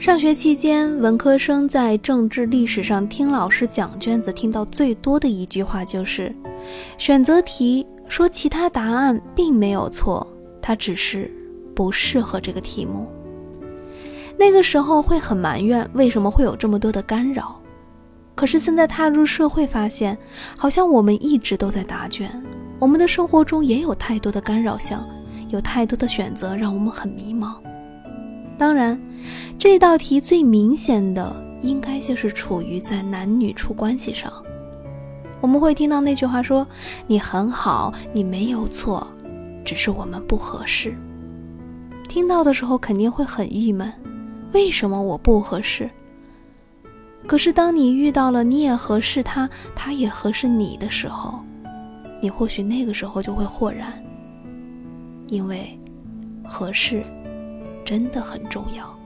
上学期间，文科生在政治历史上听老师讲卷子，听到最多的一句话就是：“选择题说其他答案并没有错，它只是不适合这个题目。”那个时候会很埋怨，为什么会有这么多的干扰？可是现在踏入社会，发现好像我们一直都在答卷，我们的生活中也有太多的干扰项，有太多的选择让我们很迷茫。当然，这道题最明显的应该就是处于在男女处关系上。我们会听到那句话说：“你很好，你没有错，只是我们不合适。”听到的时候肯定会很郁闷。为什么我不合适？可是当你遇到了你也合适他，他也合适你的时候，你或许那个时候就会豁然，因为合适真的很重要。